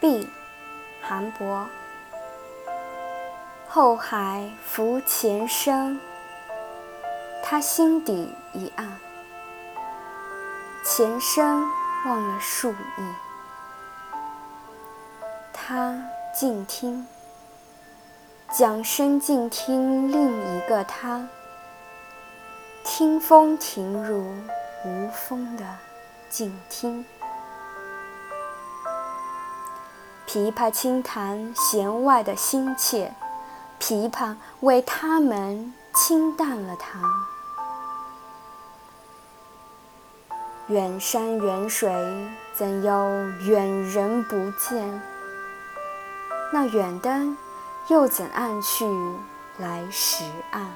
碧，韩伯。后海浮前生，他心底一暗。前生忘了数亿，他静听，桨声静听另一个他，听风停如无风的静听。琵琶轻弹弦外的心切，琵琶为他们清淡了它。远山远水，怎有远人不见？那远灯又怎暗去来时暗？